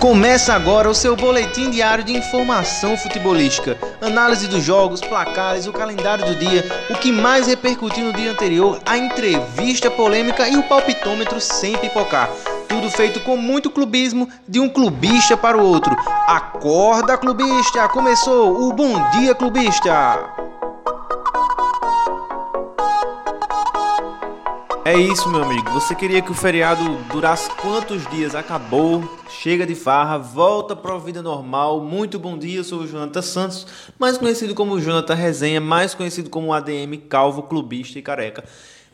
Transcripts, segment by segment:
Começa agora o seu boletim diário de informação futebolística, análise dos jogos, placares, o calendário do dia, o que mais repercutiu no dia anterior, a entrevista polêmica e o palpitômetro sem pipocar. Tudo feito com muito clubismo de um clubista para o outro. Acorda, clubista! Começou o Bom Dia Clubista! É isso, meu amigo. Você queria que o feriado durasse quantos dias? Acabou. Chega de farra, volta para a vida normal. Muito bom dia, eu sou o Jonathan Santos, mais conhecido como Jonathan Resenha, mais conhecido como ADM Calvo, Clubista e Careca.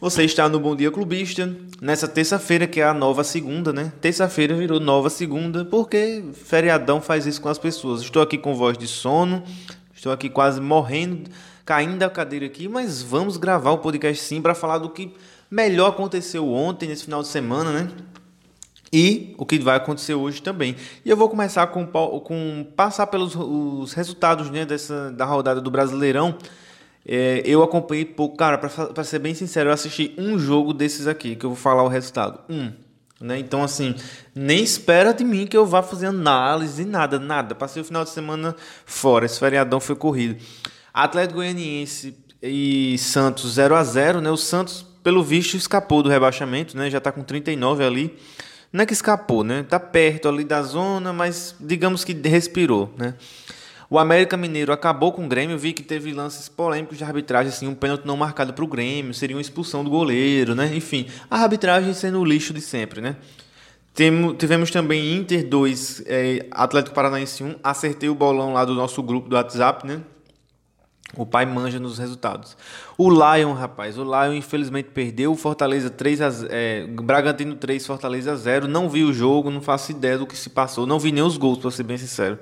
Você está no Bom Dia Clubista nessa terça-feira, que é a nova segunda, né? Terça-feira virou nova segunda, porque feriadão faz isso com as pessoas. Estou aqui com voz de sono, estou aqui quase morrendo, caindo da cadeira aqui, mas vamos gravar o podcast sim para falar do que melhor aconteceu ontem, nesse final de semana, né? E o que vai acontecer hoje também. E eu vou começar com, com passar pelos os resultados né, dessa, da rodada do Brasileirão. É, eu acompanhei pouco, cara, para ser bem sincero, eu assisti um jogo desses aqui, que eu vou falar o resultado. Um. Né? Então, assim, nem espera de mim que eu vá fazer análise, nada, nada. Passei o final de semana fora, esse feriadão foi corrido. Atlético Goianiense e Santos 0 a 0 né? O Santos pelo visto escapou do rebaixamento, né? Já está com 39 ali. Não é que escapou, né? Tá perto ali da zona, mas digamos que respirou, né? O América Mineiro acabou com o Grêmio, vi que teve lances polêmicos de arbitragem, assim, um pênalti não marcado para o Grêmio, seria uma expulsão do goleiro, né? Enfim, a arbitragem sendo o lixo de sempre, né? tivemos também Inter 2, é, Atlético Paranaense 1, acertei o bolão lá do nosso grupo do WhatsApp, né? O pai manja nos resultados. O Lion, rapaz, o Lion infelizmente perdeu. O Fortaleza 3 a é, Bragantino 3, Fortaleza 0. Não vi o jogo, não faço ideia do que se passou. Não vi nem os gols, para ser bem sincero.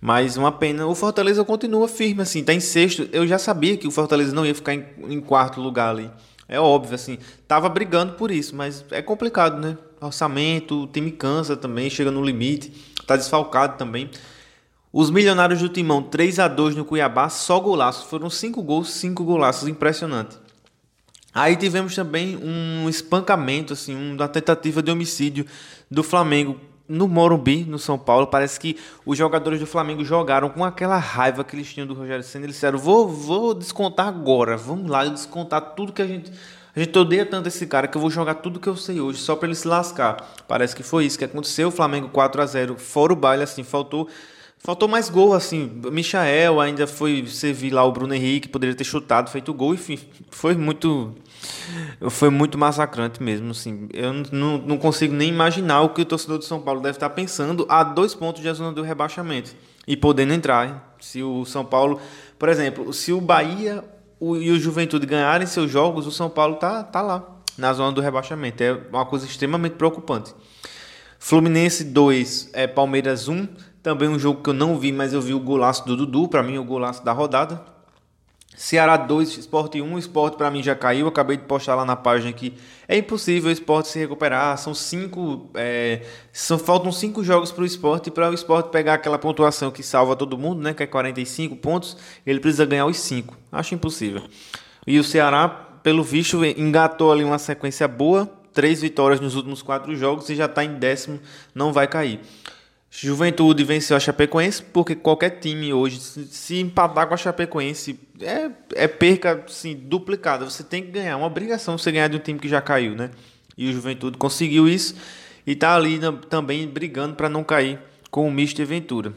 Mas uma pena. O Fortaleza continua firme, assim, tá em sexto. Eu já sabia que o Fortaleza não ia ficar em, em quarto lugar ali. É óbvio, assim. Tava brigando por isso, mas é complicado, né? Orçamento, o time cansa também, chega no limite. Tá desfalcado também. Os milionários do Timão 3 a 2 no Cuiabá, só golaços. Foram 5 gols, 5 golaços, impressionante. Aí tivemos também um espancamento, assim, uma tentativa de homicídio do Flamengo no Morumbi, no São Paulo. Parece que os jogadores do Flamengo jogaram com aquela raiva que eles tinham do Rogério Senna. Eles disseram: vou, vou descontar agora, vamos lá descontar tudo que a gente. A gente odeia tanto esse cara que eu vou jogar tudo que eu sei hoje, só para ele se lascar. Parece que foi isso que aconteceu. O Flamengo 4 a 0 fora o baile, assim, faltou Faltou mais gol, assim. Michael ainda foi servir lá o Bruno Henrique, poderia ter chutado, feito gol, enfim. Foi muito. Foi muito massacrante mesmo, assim. Eu não, não consigo nem imaginar o que o torcedor de São Paulo deve estar pensando a dois pontos da zona do rebaixamento. E podendo entrar. Hein? Se o São Paulo. Por exemplo, se o Bahia e o Juventude ganharem seus jogos, o São Paulo tá, tá lá, na zona do rebaixamento. É uma coisa extremamente preocupante. Fluminense 2, é, Palmeiras 1. Também um jogo que eu não vi, mas eu vi o golaço do Dudu, para mim o golaço da rodada. Ceará 2, Sport 1, o Sport para mim já caiu, acabei de postar lá na página que é impossível o Sport se recuperar, são cinco, é, são, faltam cinco jogos para o Sport para o Sport pegar aquela pontuação que salva todo mundo, né, que é 45 pontos, ele precisa ganhar os cinco, acho impossível. E o Ceará, pelo visto, engatou ali uma sequência boa, três vitórias nos últimos quatro jogos e já está em décimo, não vai cair. Juventude venceu a Chapecoense, porque qualquer time hoje, se empatar com a Chapecoense, é, é perca assim, duplicada. Você tem que ganhar, uma obrigação você ganhar de um time que já caiu, né? E o Juventude conseguiu isso e está ali também brigando para não cair com o Mister Ventura.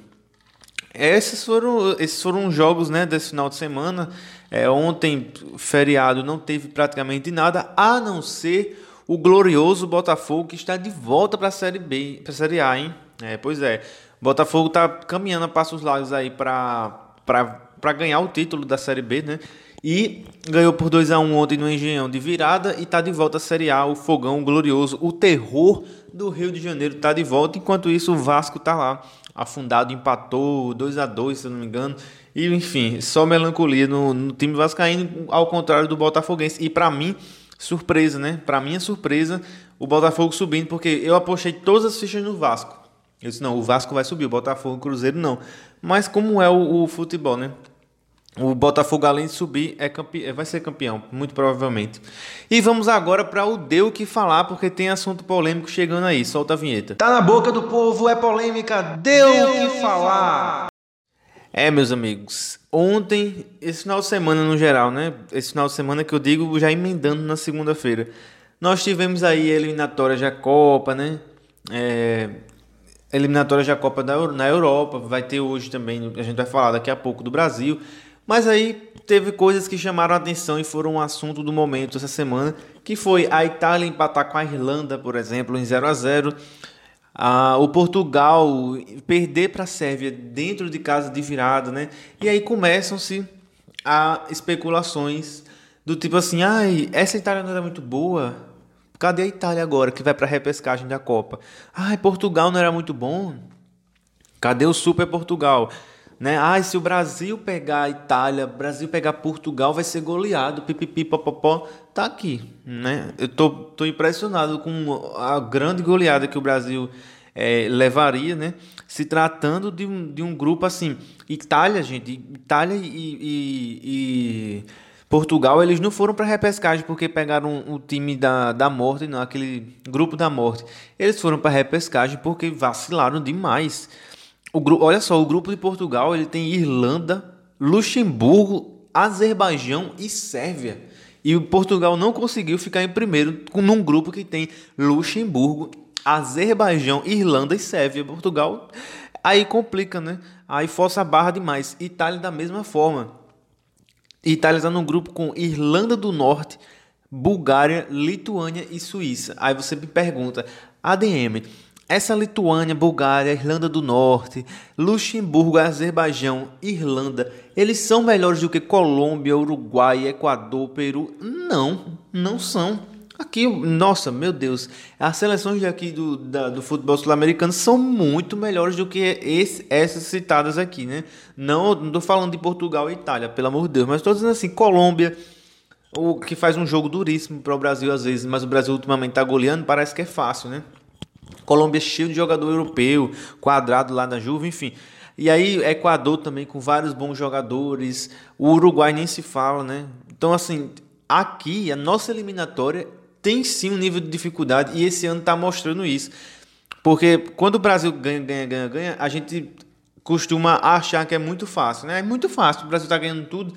Esses foram, esses foram os jogos né, desse final de semana. É, ontem, feriado, não teve praticamente nada, a não ser o glorioso Botafogo que está de volta para a Série B, para a Série A, hein? É, pois é. Botafogo tá caminhando a passos largos aí para ganhar o título da Série B, né? E ganhou por 2 a 1 ontem no Engenhão de virada e tá de volta à Série A, o fogão glorioso, o terror do Rio de Janeiro tá de volta. Enquanto isso, o Vasco tá lá, afundado, empatou 2 a 2 se eu não me engano. E enfim, só melancolia no, no time vascaíno, ao contrário do Botafoguense. E para mim, surpresa, né? Para é surpresa o Botafogo subindo, porque eu apostei todas as fichas no Vasco. Eu disse, não, o Vasco vai subir, o Botafogo, o Cruzeiro não. Mas como é o, o futebol, né? O Botafogo, além de subir, é campe... vai ser campeão, muito provavelmente. E vamos agora para o Deu que falar, porque tem assunto polêmico chegando aí. Solta a vinheta. Tá na boca do povo, é polêmica, deu o que falar. É, meus amigos, ontem, esse final de semana no geral, né? Esse final de semana que eu digo já emendando na segunda-feira. Nós tivemos aí a eliminatória da Copa, né? É, eliminatória da Copa na Europa, vai ter hoje também, a gente vai falar daqui a pouco do Brasil. Mas aí teve coisas que chamaram a atenção e foram um assunto do momento essa semana, que foi a Itália empatar com a Irlanda, por exemplo, em 0 a 0 ah, o Portugal perder para a Sérvia dentro de casa de virada, né? E aí começam-se a especulações do tipo assim, ai, essa Itália não era muito boa. Cadê a Itália agora que vai para a repescagem da Copa? Ai, Portugal não era muito bom. Cadê o Super Portugal? Né? Ah, se o Brasil pegar a Itália, Brasil pegar Portugal, vai ser goleado, pipipi, popopó. Tá aqui, né? Eu tô, tô impressionado com a grande goleada que o Brasil é, levaria, né? Se tratando de um, de um grupo assim. Itália, gente, Itália e, e, e Portugal, eles não foram para repescagem porque pegaram o time da, da morte, não, aquele grupo da morte. Eles foram para repescagem porque vacilaram demais. O grupo, olha só, o grupo de Portugal ele tem Irlanda, Luxemburgo, Azerbaijão e Sérvia. E o Portugal não conseguiu ficar em primeiro num grupo que tem Luxemburgo, Azerbaijão, Irlanda e Sérvia. Portugal aí complica, né? Aí força a barra demais. Itália da mesma forma. Itália está num grupo com Irlanda do Norte, Bulgária, Lituânia e Suíça. Aí você me pergunta, ADM, essa Lituânia, Bulgária, Irlanda do Norte, Luxemburgo, Azerbaijão, Irlanda, eles são melhores do que Colômbia, Uruguai, Equador, Peru? Não, não são. Aqui, nossa, meu Deus, as seleções daqui do, da, do futebol sul-americano são muito melhores do que esse, essas citadas aqui, né? Não, não tô falando de Portugal e Itália, pelo amor de Deus, mas estou dizendo assim, Colômbia, o que faz um jogo duríssimo para o Brasil às vezes, mas o Brasil ultimamente está goleando, parece que é fácil, né? Colômbia cheio de jogador europeu, quadrado lá na Juve, enfim. E aí, Equador também com vários bons jogadores. O Uruguai nem se fala, né? Então, assim, aqui a nossa eliminatória tem sim um nível de dificuldade e esse ano está mostrando isso. Porque quando o Brasil ganha, ganha, ganha, ganha, a gente costuma achar que é muito fácil, né? É muito fácil, o Brasil está ganhando tudo,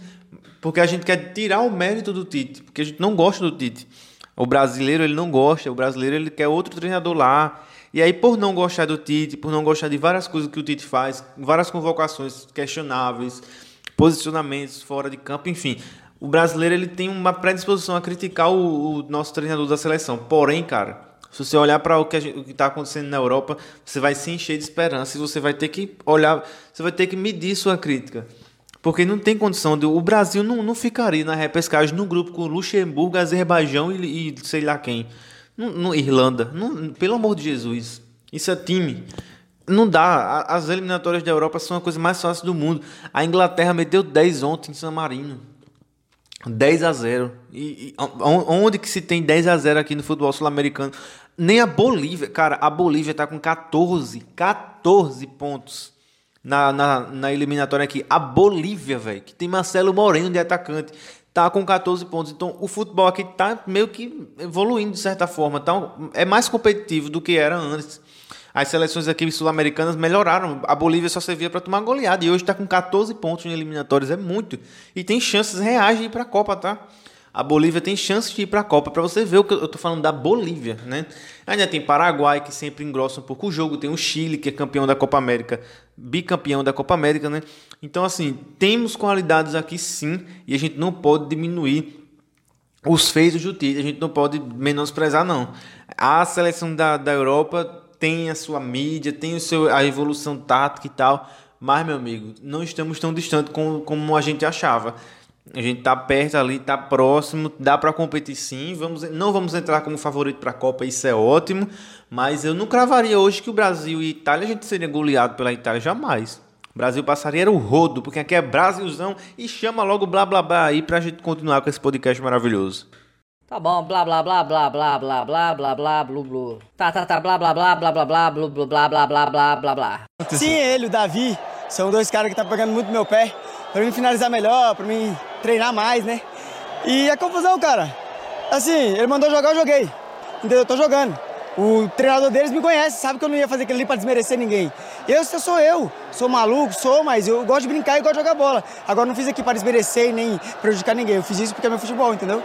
porque a gente quer tirar o mérito do Tite, porque a gente não gosta do Tite. O brasileiro ele não gosta, o brasileiro ele quer outro treinador lá. E aí, por não gostar do Tite, por não gostar de várias coisas que o Tite faz, várias convocações questionáveis, posicionamentos fora de campo, enfim, o brasileiro ele tem uma predisposição a criticar o, o nosso treinador da seleção. Porém, cara, se você olhar para o que está acontecendo na Europa, você vai se encher de esperança e você vai ter que olhar, você vai ter que medir sua crítica. Porque não tem condição de. O Brasil não, não ficaria na repescagem no grupo com Luxemburgo, Azerbaijão e, e sei lá quem. No, Irlanda. Pelo amor de Jesus. Isso é time. Não dá. As eliminatórias da Europa são a coisa mais fácil do mundo. A Inglaterra meteu 10 ontem em San Marino. 10 a 0. E, e onde que se tem 10 a 0 aqui no futebol sul-americano? Nem a Bolívia. Cara, a Bolívia tá com 14. 14 pontos na, na, na eliminatória aqui. A Bolívia, velho. Que tem Marcelo Moreno de atacante tá com 14 pontos. Então o futebol aqui tá meio que evoluindo de certa forma. Então é mais competitivo do que era antes. As seleções aqui sul-americanas melhoraram. A Bolívia só servia para tomar goleada e hoje está com 14 pontos em eliminatórios. É muito. E tem chances reais de ir para a Copa, tá? a Bolívia tem chance de ir para a Copa. Para você ver o que eu estou falando da Bolívia, né? Ainda tem Paraguai, que sempre engrossa um pouco o jogo. Tem o Chile, que é campeão da Copa América, bicampeão da Copa América, né? Então, assim, temos qualidades aqui sim, e a gente não pode diminuir os feitos do Tite, a gente não pode menosprezar, não. A seleção da, da Europa tem a sua mídia, tem o seu, a evolução tática e tal, mas, meu amigo, não estamos tão distantes como, como a gente achava. A gente tá perto ali, tá próximo, dá para competir sim. Vamos, não vamos entrar como favorito para a Copa, isso é ótimo, mas eu não cravaria hoje que o Brasil e Itália a gente seria goleado pela Itália jamais. O Brasil passaria era o rodo, porque aqui é Brasilzão e chama logo blá blá blá aí pra gente continuar com esse podcast maravilhoso. Tá bom, blá blá blá blá blá blá blá blá blá blá blá. Tá, tá, tá, blá blá blá blá blá blá blá blá blá blá blá blá blá blá. Sim, ele, o Davi, são dois caras que tá pegando muito meu pé pra mim finalizar melhor, pra mim treinar mais, né? E a confusão, cara, assim, ele mandou jogar, eu joguei. Entendeu? Eu tô jogando. O treinador deles me conhece, sabe que eu não ia fazer aquilo ali pra desmerecer ninguém. Eu, eu sou eu, sou maluco, sou, mas eu gosto de brincar e gosto de jogar bola. Agora não fiz aqui para desmerecer e nem prejudicar ninguém. Eu fiz isso porque é meu futebol, entendeu?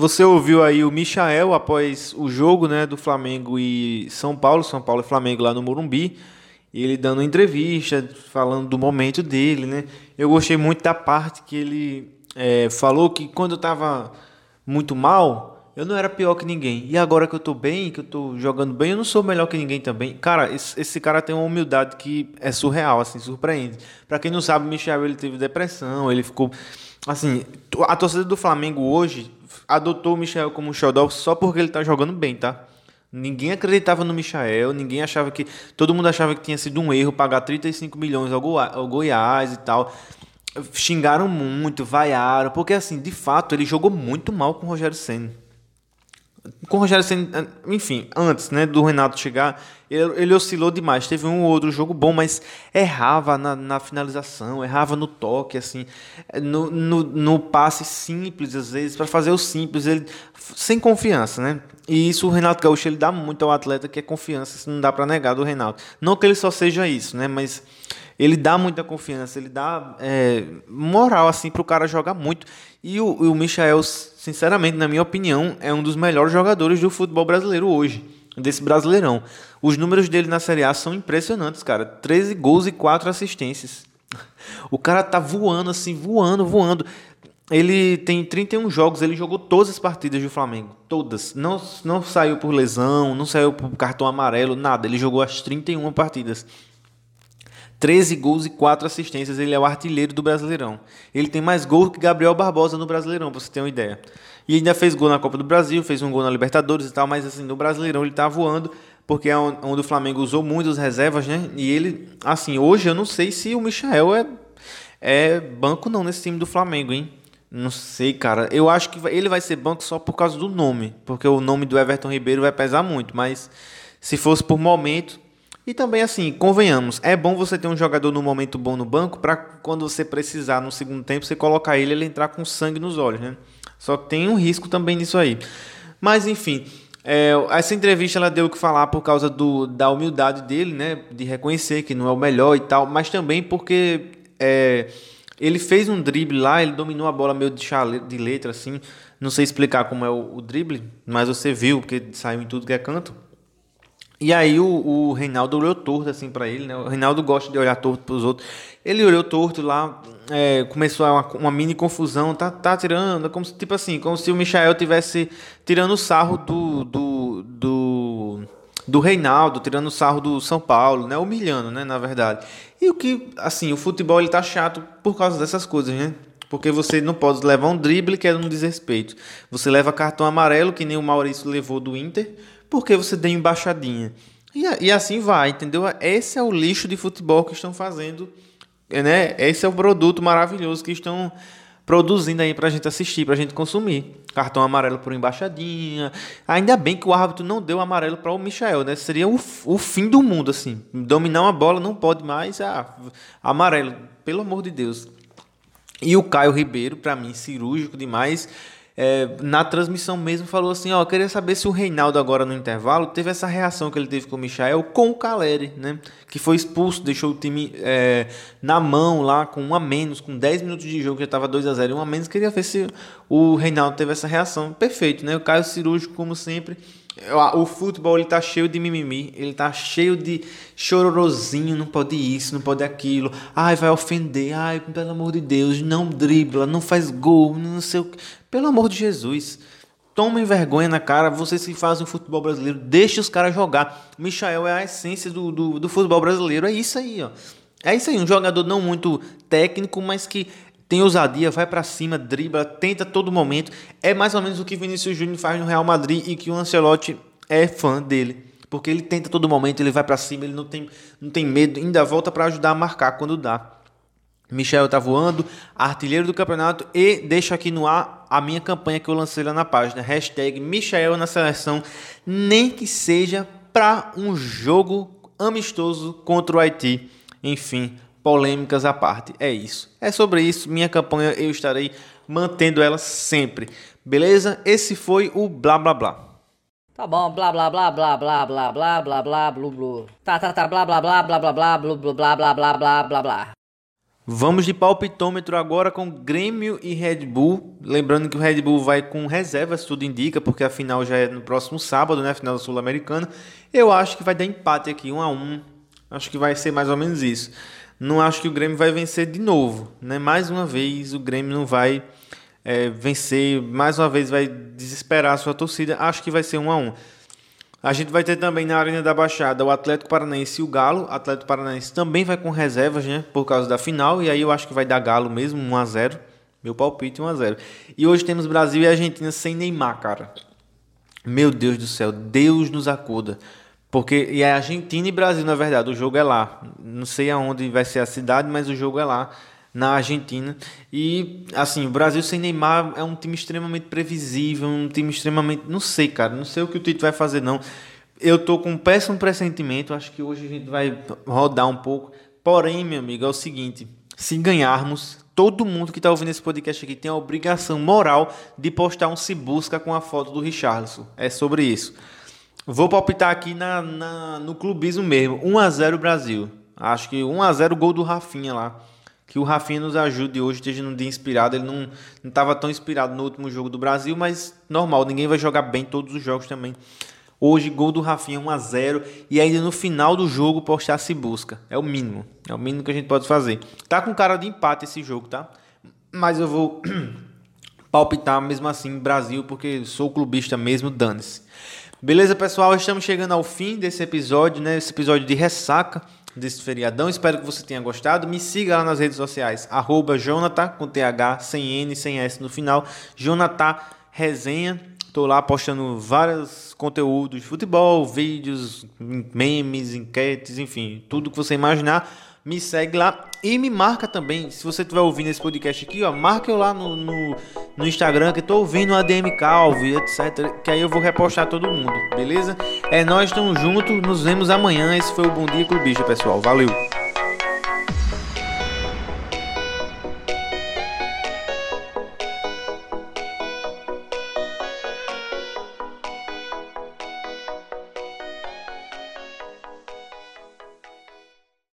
Você ouviu aí o Michael após o jogo né, do Flamengo e São Paulo, São Paulo e Flamengo lá no Morumbi. Ele dando entrevista, falando do momento dele, né? Eu gostei muito da parte que ele é, falou que quando eu estava muito mal, eu não era pior que ninguém. E agora que eu tô bem, que eu tô jogando bem, eu não sou melhor que ninguém também. Cara, esse, esse cara tem uma humildade que é surreal, assim, surpreende. Para quem não sabe, Michel ele teve depressão, ele ficou assim, a torcida do Flamengo hoje adotou o Michel como um xodó só porque ele tá jogando bem, tá? Ninguém acreditava no Michael, ninguém achava que. Todo mundo achava que tinha sido um erro pagar 35 milhões ao, ao Goiás e tal xingaram muito, vaiaram, porque assim, de fato, ele jogou muito mal com o Rogério Senna. Com o Rogério Senna, enfim, antes, né, do Renato chegar, ele, ele, oscilou demais. Teve um ou outro jogo bom, mas errava na, na finalização, errava no toque, assim, no, no, no passe simples, às vezes, para fazer o simples, ele sem confiança, né? E isso o Renato Gaúcho ele dá muito ao atleta, que é confiança, isso não dá para negar do Renato. Não que ele só seja isso, né, mas ele dá muita confiança, ele dá é, moral assim para o cara jogar muito. E o, o Michael, sinceramente, na minha opinião, é um dos melhores jogadores do futebol brasileiro hoje, desse Brasileirão. Os números dele na Série A são impressionantes, cara. 13 gols e 4 assistências. O cara tá voando assim, voando, voando. Ele tem 31 jogos, ele jogou todas as partidas do Flamengo. Todas. Não, não saiu por lesão, não saiu por cartão amarelo, nada. Ele jogou as 31 partidas. 13 gols e 4 assistências. Ele é o artilheiro do Brasileirão. Ele tem mais gols que Gabriel Barbosa no Brasileirão, pra você ter uma ideia. E ainda fez gol na Copa do Brasil, fez um gol na Libertadores e tal, mas assim, no Brasileirão ele tá voando, porque é onde o Flamengo usou muito as reservas, né? E ele, assim, hoje eu não sei se o Michael é, é banco não nesse time do Flamengo, hein? Não sei, cara. Eu acho que ele vai ser banco só por causa do nome, porque o nome do Everton Ribeiro vai pesar muito, mas se fosse por momento, e também, assim, convenhamos, é bom você ter um jogador no momento bom no banco para quando você precisar no segundo tempo, você colocar ele ele entrar com sangue nos olhos, né? Só que tem um risco também nisso aí. Mas, enfim, é, essa entrevista ela deu o que falar por causa do, da humildade dele, né? De reconhecer que não é o melhor e tal, mas também porque é, ele fez um drible lá, ele dominou a bola meio de, chale, de letra, assim. Não sei explicar como é o, o drible, mas você viu, porque saiu em tudo que é canto. E aí o, o Reinaldo olhou torto assim para ele, né? O Reinaldo gosta de olhar torto para os outros. Ele olhou torto lá, é, começou uma, uma, mini confusão, tá, tá tirando, como se, tipo assim, como se o Michael tivesse tirando sarro do, do, do, do Reinaldo, tirando sarro do São Paulo, né? Humilhando, né? Na verdade. E o que, assim, o futebol ele tá chato por causa dessas coisas, né? Porque você não pode levar um drible que é um desrespeito. Você leva cartão amarelo, que nem o Maurício levou do Inter, porque você deu embaixadinha. E, e assim vai, entendeu? Esse é o lixo de futebol que estão fazendo, né? Esse é o produto maravilhoso que estão produzindo aí pra gente assistir, pra gente consumir. Cartão amarelo por embaixadinha. Ainda bem que o árbitro não deu amarelo para o Michel, né? Seria o, o fim do mundo, assim. Dominar uma bola não pode mais. Ah, amarelo, pelo amor de Deus. E o Caio Ribeiro, para mim, cirúrgico demais é, na transmissão mesmo falou assim, ó, queria saber se o Reinaldo agora no intervalo teve essa reação que ele teve com o Michael com o Caleri, né? Que foi expulso, deixou o time é, na mão lá com um a menos, com 10 minutos de jogo, já estava 2 a 0 um a menos, queria ver se o Reinaldo teve essa reação. Perfeito, né? O Caio Cirúrgico, como sempre, o futebol ele tá cheio de mimimi, ele tá cheio de chororozinho, não pode isso, não pode aquilo. Ai, vai ofender. Ai, pelo amor de Deus, não dribla, não faz gol, não sei o que. Pelo amor de Jesus. Tomem vergonha na cara, vocês que fazem o futebol brasileiro, deixe os caras jogar. Michael é a essência do, do, do futebol brasileiro, é isso aí, ó. É isso aí, um jogador não muito técnico, mas que tem ousadia, vai para cima, dribla, tenta todo momento. É mais ou menos o que Vinícius Júnior faz no Real Madrid e que o Ancelotti é fã dele. Porque ele tenta todo momento, ele vai para cima, ele não tem, não tem medo, ainda volta para ajudar a marcar quando dá. Michel tá voando, artilheiro do campeonato e deixo aqui no ar a minha campanha que eu lancei lá na página, hashtag Michel na seleção, nem que seja para um jogo amistoso contra o Haiti. Enfim, polêmicas à parte. É isso. É sobre isso. Minha campanha eu estarei mantendo ela sempre. Beleza? Esse foi o blá blá blá. Tá bom, blá blá blá blá blá blá blá blá blá blu blu. Tá, tá, tá, blá blá blá blá blá blá blu blá blá blá blá blá blá. Vamos de palpitômetro agora com Grêmio e Red Bull. Lembrando que o Red Bull vai com reservas, tudo indica, porque a final já é no próximo sábado, né? Final da Sul-Americana. Eu acho que vai dar empate aqui, um a um. Acho que vai ser mais ou menos isso. Não acho que o Grêmio vai vencer de novo, né? Mais uma vez o Grêmio não vai é, vencer, mais uma vez vai desesperar a sua torcida. Acho que vai ser um a um. A gente vai ter também na Arena da Baixada o Atlético Paranaense e o Galo. O Atlético Paranaense também vai com reservas, né? Por causa da final. E aí eu acho que vai dar Galo mesmo, 1 a 0 Meu palpite 1 a 0 E hoje temos Brasil e Argentina sem Neymar, cara. Meu Deus do céu, Deus nos acuda. Porque e é Argentina e Brasil, na verdade, o jogo é lá. Não sei aonde vai ser a cidade, mas o jogo é lá na Argentina. E assim, o Brasil sem Neymar é um time extremamente previsível, um time extremamente, não sei, cara, não sei o que o Tite vai fazer não. Eu tô com um péssimo pressentimento, acho que hoje a gente vai rodar um pouco. Porém, meu amigo, é o seguinte, se ganharmos, todo mundo que está ouvindo esse podcast aqui tem a obrigação moral de postar um se busca com a foto do Richarlison. É sobre isso. Vou palpitar aqui na, na, no clubismo mesmo. 1x0 Brasil. Acho que 1x0 gol do Rafinha lá que o Rafinha nos ajude hoje, esteja num dia inspirado. Ele não estava tão inspirado no último jogo do Brasil, mas normal, ninguém vai jogar bem todos os jogos também. Hoje, gol do Rafinha 1 a 0 e ainda no final do jogo postar se busca. É o mínimo. É o mínimo que a gente pode fazer. Tá com cara de empate esse jogo, tá? Mas eu vou palpitar mesmo assim Brasil, porque sou clubista mesmo, dane-se. Beleza, pessoal? Estamos chegando ao fim desse episódio, né? Esse episódio de ressaca desse feriadão. Espero que você tenha gostado. Me siga lá nas redes sociais, arroba Jonathan, com TH, sem N, sem S no final. Jonathan Resenha. Estou lá postando vários conteúdos de futebol, vídeos, memes, enquetes, enfim, tudo que você imaginar. Me segue lá e me marca também. Se você estiver ouvindo esse podcast aqui, ó, marca eu lá no, no, no Instagram que estou ouvindo a DM Calvi, etc. Que aí eu vou repostar todo mundo, beleza? É nós estamos juntos, nos vemos amanhã. Esse foi o Bom Dia Clubista, pessoal. Valeu!